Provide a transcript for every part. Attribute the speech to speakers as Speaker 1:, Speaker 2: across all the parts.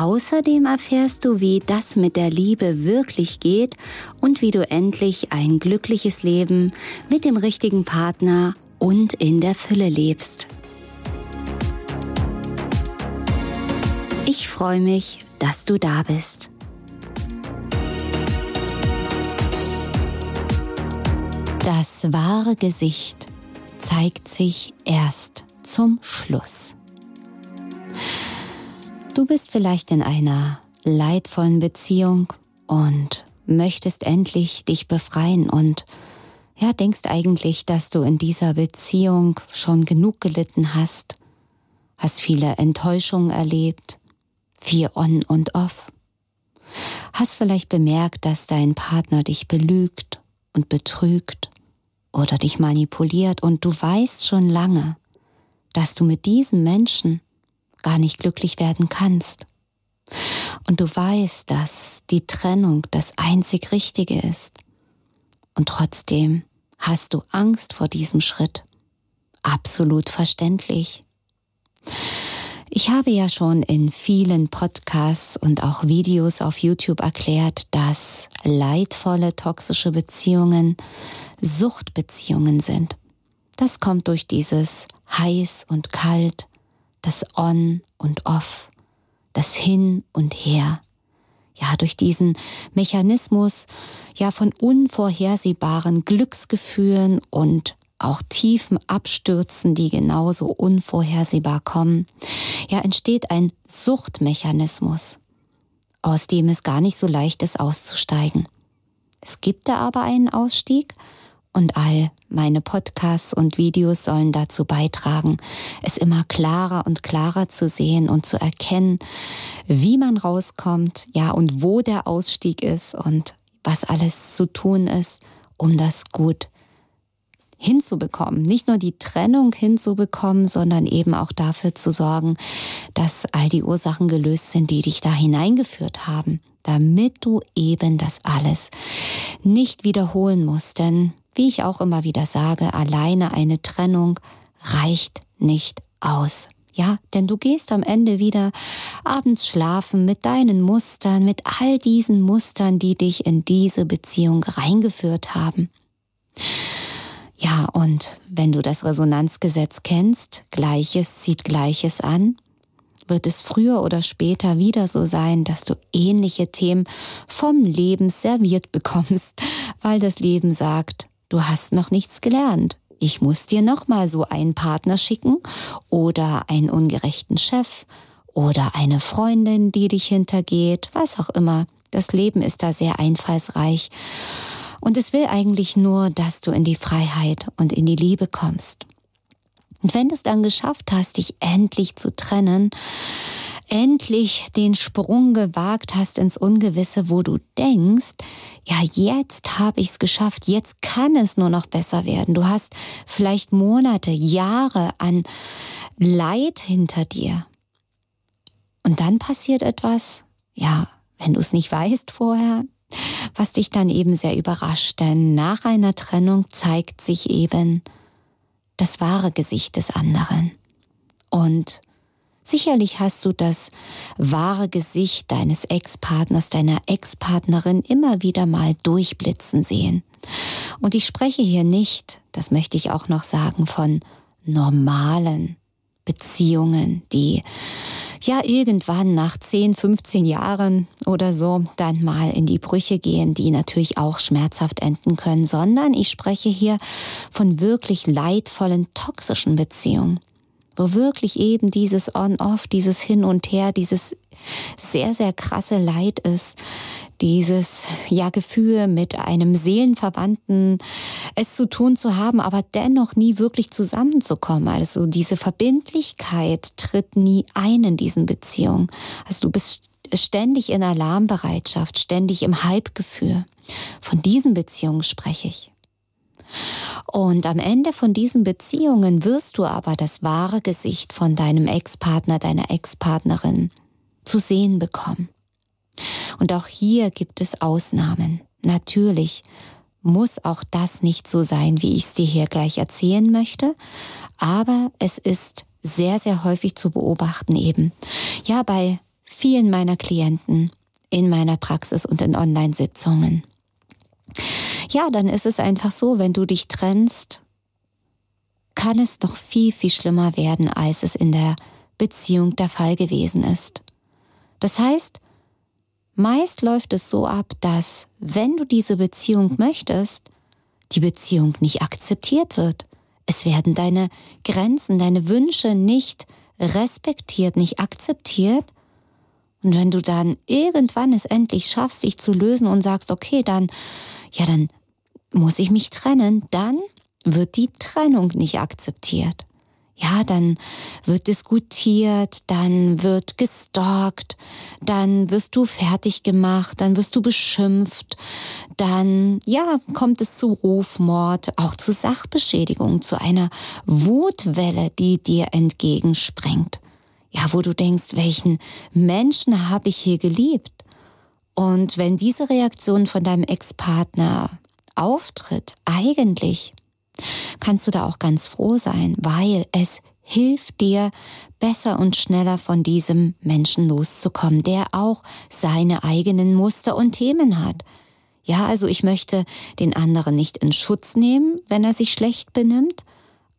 Speaker 1: Außerdem erfährst du, wie das mit der Liebe wirklich geht und wie du endlich ein glückliches Leben mit dem richtigen Partner und in der Fülle lebst. Ich freue mich, dass du da bist. Das wahre Gesicht zeigt sich erst zum Schluss. Du bist vielleicht in einer leidvollen Beziehung und möchtest endlich dich befreien und ja, denkst eigentlich, dass du in dieser Beziehung schon genug gelitten hast, hast viele Enttäuschungen erlebt, viel on und off. Hast vielleicht bemerkt, dass dein Partner dich belügt und betrügt oder dich manipuliert und du weißt schon lange, dass du mit diesem Menschen gar nicht glücklich werden kannst. Und du weißt, dass die Trennung das einzig Richtige ist. Und trotzdem hast du Angst vor diesem Schritt. Absolut verständlich. Ich habe ja schon in vielen Podcasts und auch Videos auf YouTube erklärt, dass leidvolle toxische Beziehungen Suchtbeziehungen sind. Das kommt durch dieses heiß und kalt, das On und Off, das Hin und Her. Ja, durch diesen Mechanismus ja von unvorhersehbaren Glücksgefühlen und auch tiefen Abstürzen, die genauso unvorhersehbar kommen, ja, entsteht ein Suchtmechanismus, aus dem es gar nicht so leicht ist auszusteigen. Es gibt da aber einen Ausstieg und all meine Podcasts und Videos sollen dazu beitragen, es immer klarer und klarer zu sehen und zu erkennen, wie man rauskommt, ja, und wo der Ausstieg ist und was alles zu tun ist, um das gut hinzubekommen. Nicht nur die Trennung hinzubekommen, sondern eben auch dafür zu sorgen, dass all die Ursachen gelöst sind, die dich da hineingeführt haben, damit du eben das alles nicht wiederholen musst. Denn wie ich auch immer wieder sage, alleine eine Trennung reicht nicht aus. Ja, denn du gehst am Ende wieder abends schlafen mit deinen Mustern, mit all diesen Mustern, die dich in diese Beziehung reingeführt haben. Ja, und wenn du das Resonanzgesetz kennst, Gleiches zieht Gleiches an, wird es früher oder später wieder so sein, dass du ähnliche Themen vom Leben serviert bekommst, weil das Leben sagt, du hast noch nichts gelernt. Ich muss dir nochmal so einen Partner schicken oder einen ungerechten Chef oder eine Freundin, die dich hintergeht, was auch immer. Das Leben ist da sehr einfallsreich. Und es will eigentlich nur, dass du in die Freiheit und in die Liebe kommst. Und wenn du es dann geschafft hast, dich endlich zu trennen, endlich den Sprung gewagt hast ins Ungewisse, wo du denkst, ja, jetzt habe ich es geschafft, jetzt kann es nur noch besser werden. Du hast vielleicht Monate, Jahre an Leid hinter dir. Und dann passiert etwas, ja, wenn du es nicht weißt vorher, was dich dann eben sehr überrascht, denn nach einer Trennung zeigt sich eben das wahre Gesicht des anderen. Und Sicherlich hast du das wahre Gesicht deines Ex-Partners, deiner Ex-Partnerin immer wieder mal durchblitzen sehen. Und ich spreche hier nicht, das möchte ich auch noch sagen, von normalen Beziehungen, die ja irgendwann nach 10, 15 Jahren oder so dann mal in die Brüche gehen, die natürlich auch schmerzhaft enden können, sondern ich spreche hier von wirklich leidvollen, toxischen Beziehungen wo wirklich eben dieses On-Off, dieses Hin und Her, dieses sehr, sehr krasse Leid ist, dieses ja Gefühl mit einem Seelenverwandten es zu tun zu haben, aber dennoch nie wirklich zusammenzukommen. Also diese Verbindlichkeit tritt nie ein in diesen Beziehungen. Also du bist ständig in Alarmbereitschaft, ständig im Hypegefühl. Von diesen Beziehungen spreche ich. Und am Ende von diesen Beziehungen wirst du aber das wahre Gesicht von deinem Ex-Partner, deiner Ex-Partnerin zu sehen bekommen. Und auch hier gibt es Ausnahmen. Natürlich muss auch das nicht so sein, wie ich es dir hier gleich erzählen möchte, aber es ist sehr, sehr häufig zu beobachten eben. Ja, bei vielen meiner Klienten in meiner Praxis und in Online-Sitzungen. Ja, dann ist es einfach so, wenn du dich trennst, kann es noch viel, viel schlimmer werden, als es in der Beziehung der Fall gewesen ist. Das heißt, meist läuft es so ab, dass wenn du diese Beziehung möchtest, die Beziehung nicht akzeptiert wird. Es werden deine Grenzen, deine Wünsche nicht respektiert, nicht akzeptiert. Und wenn du dann irgendwann es endlich schaffst, dich zu lösen und sagst, okay, dann, ja, dann muss ich mich trennen, dann wird die Trennung nicht akzeptiert ja, dann wird diskutiert, dann wird gestalkt, dann wirst du fertig gemacht, dann wirst du beschimpft, dann, ja, kommt es zu Rufmord, auch zu Sachbeschädigung, zu einer Wutwelle, die dir entgegenspringt. Ja, wo du denkst, welchen Menschen habe ich hier geliebt? Und wenn diese Reaktion von deinem Ex-Partner auftritt, eigentlich kannst du da auch ganz froh sein, weil es hilft dir, besser und schneller von diesem Menschen loszukommen, der auch seine eigenen Muster und Themen hat. Ja, also ich möchte den anderen nicht in Schutz nehmen, wenn er sich schlecht benimmt,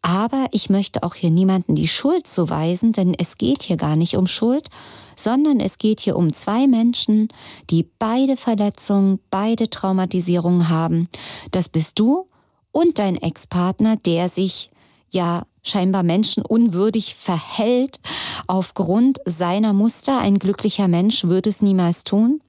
Speaker 1: aber ich möchte auch hier niemanden die Schuld zuweisen, denn es geht hier gar nicht um Schuld, sondern es geht hier um zwei Menschen, die beide Verletzungen, beide Traumatisierungen haben. Das bist du und dein Ex-Partner, der sich ja scheinbar menschenunwürdig verhält aufgrund seiner Muster. Ein glücklicher Mensch würde es niemals tun.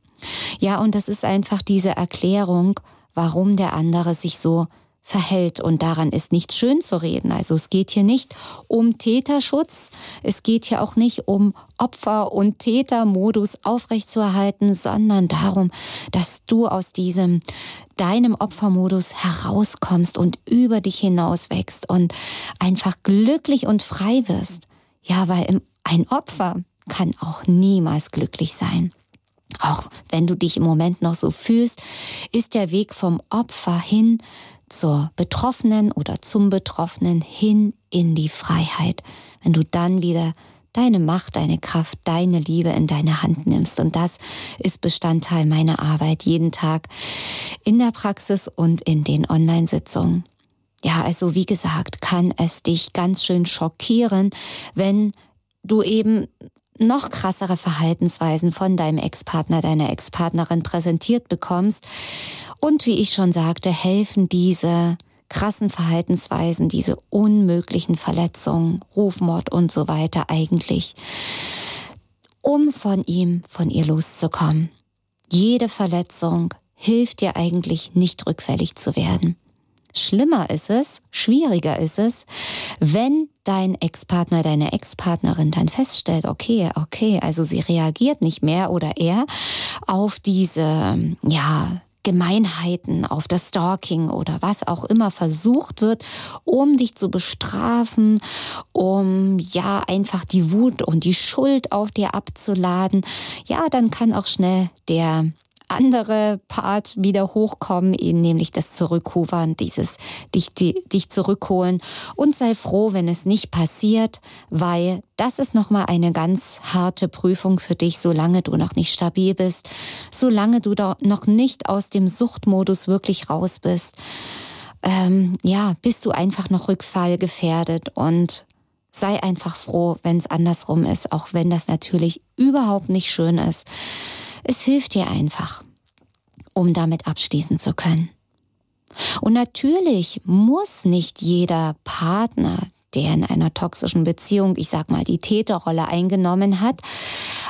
Speaker 1: Ja, und das ist einfach diese Erklärung, warum der andere sich so verhält. Und daran ist nichts schön zu reden. Also es geht hier nicht um Täterschutz, es geht hier auch nicht um Opfer- und Tätermodus aufrechtzuerhalten, sondern darum, dass du aus diesem deinem Opfermodus herauskommst und über dich hinaus wächst und einfach glücklich und frei wirst. Ja, weil ein Opfer kann auch niemals glücklich sein. Auch wenn du dich im Moment noch so fühlst, ist der Weg vom Opfer hin zur Betroffenen oder zum Betroffenen hin in die Freiheit, wenn du dann wieder deine Macht, deine Kraft, deine Liebe in deine Hand nimmst. Und das ist Bestandteil meiner Arbeit jeden Tag in der Praxis und in den Online-Sitzungen. Ja, also wie gesagt, kann es dich ganz schön schockieren, wenn du eben noch krassere Verhaltensweisen von deinem Ex-Partner, deiner Ex-Partnerin präsentiert bekommst. Und wie ich schon sagte, helfen diese krassen Verhaltensweisen, diese unmöglichen Verletzungen, Rufmord und so weiter eigentlich, um von ihm, von ihr loszukommen. Jede Verletzung hilft dir eigentlich nicht rückfällig zu werden. Schlimmer ist es, schwieriger ist es, wenn dein Ex-Partner, deine Ex-Partnerin dann feststellt, okay, okay, also sie reagiert nicht mehr oder er auf diese, ja, Gemeinheiten, auf das Stalking oder was auch immer versucht wird, um dich zu bestrafen, um ja einfach die Wut und die Schuld auf dir abzuladen, ja, dann kann auch schnell der andere Part wieder hochkommen, eben nämlich das Zurückrudern, dieses dich, dich zurückholen und sei froh, wenn es nicht passiert, weil das ist nochmal eine ganz harte Prüfung für dich, solange du noch nicht stabil bist, solange du da noch nicht aus dem Suchtmodus wirklich raus bist. Ähm, ja, bist du einfach noch rückfallgefährdet und sei einfach froh, wenn es andersrum ist, auch wenn das natürlich überhaupt nicht schön ist. Es hilft dir einfach, um damit abschließen zu können. Und natürlich muss nicht jeder Partner, der in einer toxischen Beziehung, ich sag mal, die Täterrolle eingenommen hat,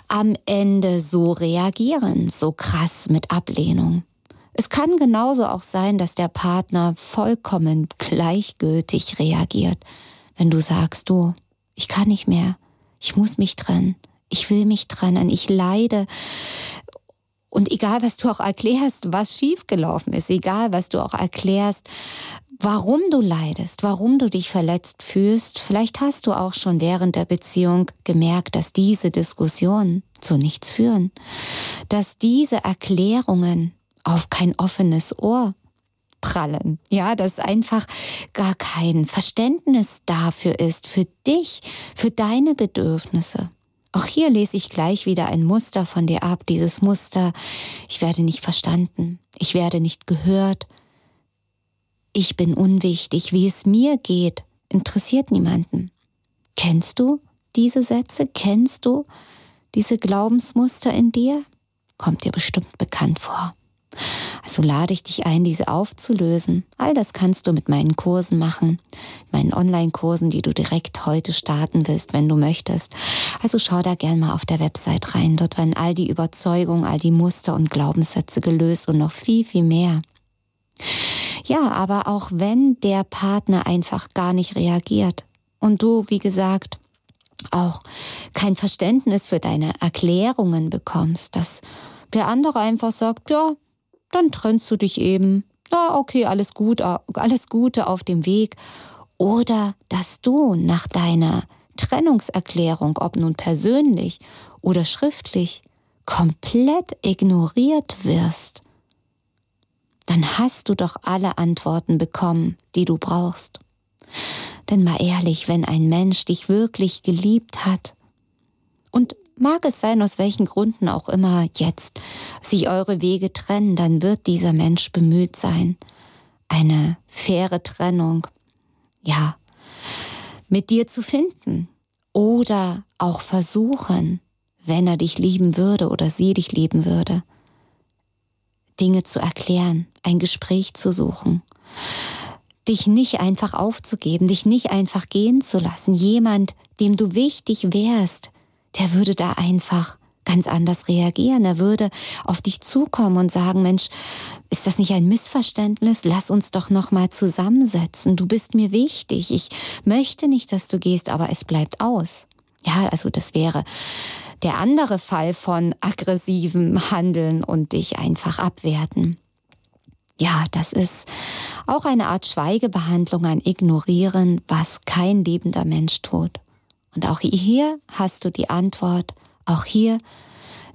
Speaker 1: am Ende so reagieren, so krass mit Ablehnung. Es kann genauso auch sein, dass der Partner vollkommen gleichgültig reagiert, wenn du sagst, du, ich kann nicht mehr, ich muss mich trennen, ich will mich trennen, ich leide. Und egal, was du auch erklärst, was schiefgelaufen ist, egal, was du auch erklärst, warum du leidest, warum du dich verletzt fühlst, vielleicht hast du auch schon während der Beziehung gemerkt, dass diese Diskussionen zu nichts führen, dass diese Erklärungen auf kein offenes Ohr prallen. Ja, dass einfach gar kein Verständnis dafür ist, für dich, für deine Bedürfnisse. Auch hier lese ich gleich wieder ein Muster von dir ab. Dieses Muster, ich werde nicht verstanden, ich werde nicht gehört, ich bin unwichtig, wie es mir geht, interessiert niemanden. Kennst du diese Sätze? Kennst du diese Glaubensmuster in dir? Kommt dir bestimmt bekannt vor. Also lade ich dich ein, diese aufzulösen. All das kannst du mit meinen Kursen machen, meinen Online-Kursen, die du direkt heute starten willst, wenn du möchtest. Also schau da gern mal auf der Website rein. Dort werden all die Überzeugungen, all die Muster und Glaubenssätze gelöst und noch viel, viel mehr. Ja, aber auch wenn der Partner einfach gar nicht reagiert und du, wie gesagt, auch kein Verständnis für deine Erklärungen bekommst, dass der andere einfach sagt, ja, dann trennst du dich eben. Ja, okay, alles gut, alles Gute auf dem Weg. Oder dass du nach deiner Trennungserklärung, ob nun persönlich oder schriftlich, komplett ignoriert wirst, dann hast du doch alle Antworten bekommen, die du brauchst. Denn mal ehrlich, wenn ein Mensch dich wirklich geliebt hat und mag es sein, aus welchen Gründen auch immer jetzt sich eure Wege trennen, dann wird dieser Mensch bemüht sein, eine faire Trennung, ja, mit dir zu finden oder auch versuchen, wenn er dich lieben würde oder sie dich lieben würde, Dinge zu erklären, ein Gespräch zu suchen, dich nicht einfach aufzugeben, dich nicht einfach gehen zu lassen. Jemand, dem du wichtig wärst, der würde da einfach ganz anders reagieren. Er würde auf dich zukommen und sagen, Mensch, ist das nicht ein Missverständnis? Lass uns doch noch mal zusammensetzen. Du bist mir wichtig. Ich möchte nicht, dass du gehst, aber es bleibt aus. Ja, also das wäre der andere Fall von aggressivem Handeln und dich einfach abwerten. Ja, das ist auch eine Art Schweigebehandlung, ein Ignorieren, was kein liebender Mensch tut. Und auch hier hast du die Antwort, auch hier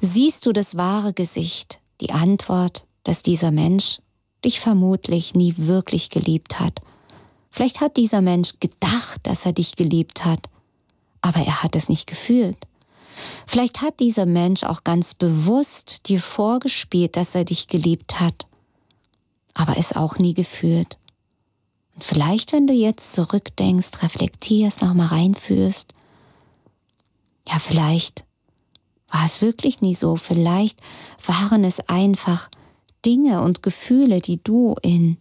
Speaker 1: siehst du das wahre Gesicht, die Antwort, dass dieser Mensch dich vermutlich nie wirklich geliebt hat. Vielleicht hat dieser Mensch gedacht, dass er dich geliebt hat, aber er hat es nicht gefühlt. Vielleicht hat dieser Mensch auch ganz bewusst dir vorgespielt, dass er dich geliebt hat, aber es auch nie gefühlt. Und vielleicht, wenn du jetzt zurückdenkst, reflektierst, nochmal reinführst, ja, vielleicht war es wirklich nie so, vielleicht waren es einfach Dinge und Gefühle, die du in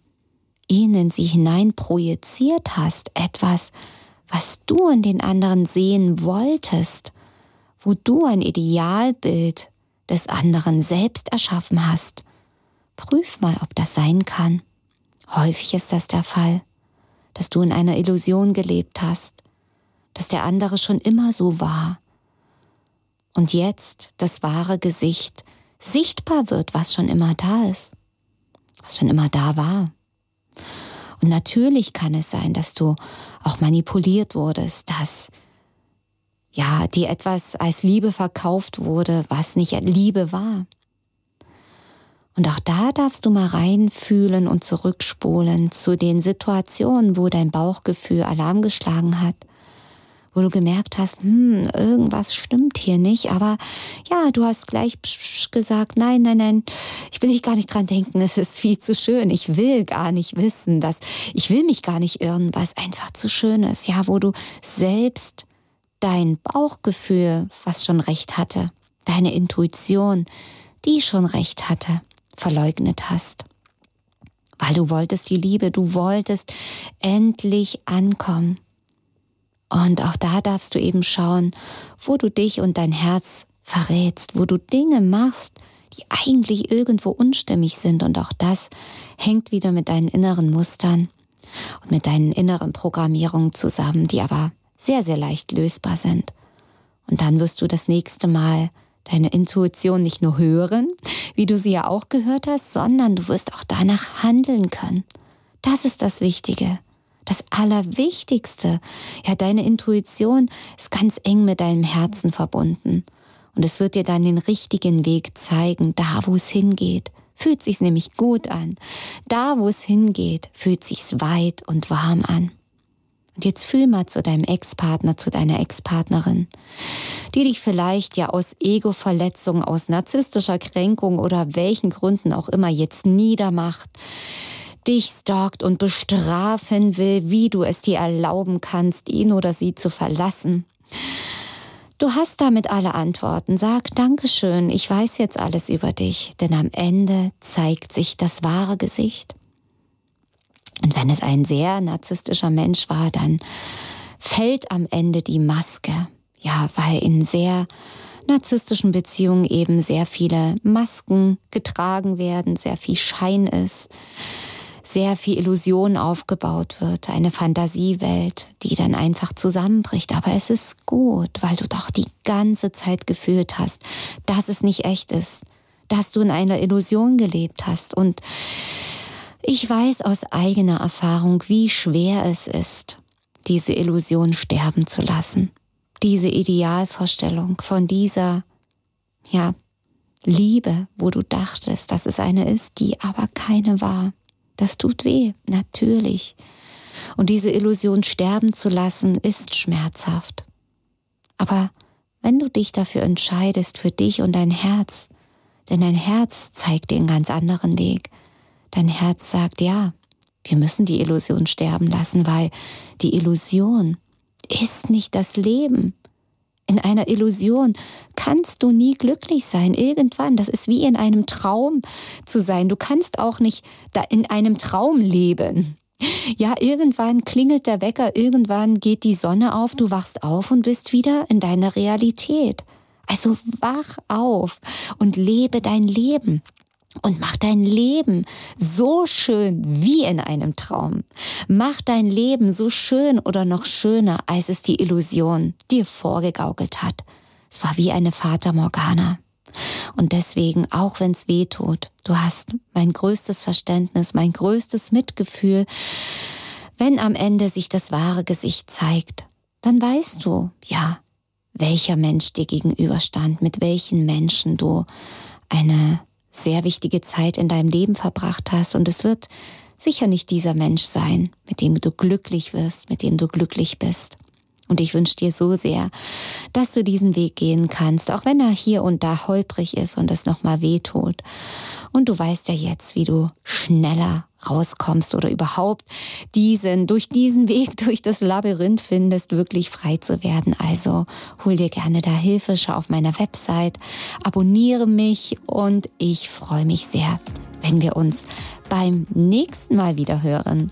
Speaker 1: ihnen sie hinein projiziert hast, etwas, was du in den anderen sehen wolltest, wo du ein Idealbild des anderen selbst erschaffen hast. Prüf mal, ob das sein kann. Häufig ist das der Fall, dass du in einer Illusion gelebt hast, dass der andere schon immer so war. Und jetzt das wahre Gesicht sichtbar wird, was schon immer da ist, was schon immer da war. Und natürlich kann es sein, dass du auch manipuliert wurdest, dass ja, die etwas als Liebe verkauft wurde, was nicht Liebe war. Und auch da darfst du mal reinfühlen und zurückspulen zu den Situationen, wo dein Bauchgefühl Alarm geschlagen hat, wo du gemerkt hast, hm, irgendwas stimmt hier nicht, aber ja, du hast gleich gesagt, nein, nein, nein, ich will nicht gar nicht dran denken, es ist viel zu schön, ich will gar nicht wissen, dass ich will mich gar nicht irren, weil es einfach zu schön ist, ja, wo du selbst dein Bauchgefühl, was schon recht hatte, deine Intuition, die schon recht hatte, verleugnet hast. Weil du wolltest die Liebe, du wolltest endlich ankommen. Und auch da darfst du eben schauen, wo du dich und dein Herz verrätst, wo du Dinge machst, die eigentlich irgendwo unstimmig sind. Und auch das hängt wieder mit deinen inneren Mustern und mit deinen inneren Programmierungen zusammen, die aber sehr, sehr leicht lösbar sind. Und dann wirst du das nächste Mal deine Intuition nicht nur hören, wie du sie ja auch gehört hast, sondern du wirst auch danach handeln können. Das ist das Wichtige. Das Allerwichtigste. Ja, deine Intuition ist ganz eng mit deinem Herzen verbunden. Und es wird dir dann den richtigen Weg zeigen, da wo es hingeht. Fühlt sich's nämlich gut an. Da wo es hingeht, fühlt sich's weit und warm an. Und jetzt fühl mal zu deinem Ex-Partner, zu deiner Ex-Partnerin, die dich vielleicht ja aus Ego-Verletzung, aus narzisstischer Kränkung oder welchen Gründen auch immer jetzt niedermacht, dich stalkt und bestrafen will, wie du es dir erlauben kannst, ihn oder sie zu verlassen. Du hast damit alle Antworten. Sag Dankeschön, ich weiß jetzt alles über dich, denn am Ende zeigt sich das wahre Gesicht. Und wenn es ein sehr narzisstischer Mensch war, dann fällt am Ende die Maske. Ja, weil in sehr narzisstischen Beziehungen eben sehr viele Masken getragen werden, sehr viel Schein ist, sehr viel Illusion aufgebaut wird, eine Fantasiewelt, die dann einfach zusammenbricht. Aber es ist gut, weil du doch die ganze Zeit gefühlt hast, dass es nicht echt ist, dass du in einer Illusion gelebt hast und ich weiß aus eigener Erfahrung, wie schwer es ist, diese Illusion sterben zu lassen. Diese Idealvorstellung von dieser, ja, Liebe, wo du dachtest, dass es eine ist, die aber keine war. Das tut weh, natürlich. Und diese Illusion sterben zu lassen, ist schmerzhaft. Aber wenn du dich dafür entscheidest, für dich und dein Herz, denn dein Herz zeigt dir einen ganz anderen Weg, Dein Herz sagt, ja, wir müssen die Illusion sterben lassen, weil die Illusion ist nicht das Leben. In einer Illusion kannst du nie glücklich sein. Irgendwann, das ist wie in einem Traum zu sein. Du kannst auch nicht da in einem Traum leben. Ja, irgendwann klingelt der Wecker, irgendwann geht die Sonne auf, du wachst auf und bist wieder in deiner Realität. Also wach auf und lebe dein Leben und mach dein Leben so schön wie in einem Traum. Mach dein Leben so schön oder noch schöner, als es die Illusion dir vorgegaukelt hat. Es war wie eine Fata Morgana. Und deswegen, auch wenn es weh tut, du hast mein größtes Verständnis, mein größtes Mitgefühl. Wenn am Ende sich das wahre Gesicht zeigt, dann weißt du, ja, welcher Mensch dir gegenüberstand, mit welchen Menschen du eine sehr wichtige Zeit in deinem Leben verbracht hast und es wird sicher nicht dieser Mensch sein, mit dem du glücklich wirst, mit dem du glücklich bist. Und ich wünsche dir so sehr, dass du diesen Weg gehen kannst, auch wenn er hier und da holprig ist und es nochmal weh tut. Und du weißt ja jetzt, wie du schneller rauskommst oder überhaupt diesen, durch diesen Weg, durch das Labyrinth findest, wirklich frei zu werden. Also hol dir gerne da Hilfe, schau auf meiner Website, abonniere mich und ich freue mich sehr, wenn wir uns beim nächsten Mal wieder hören.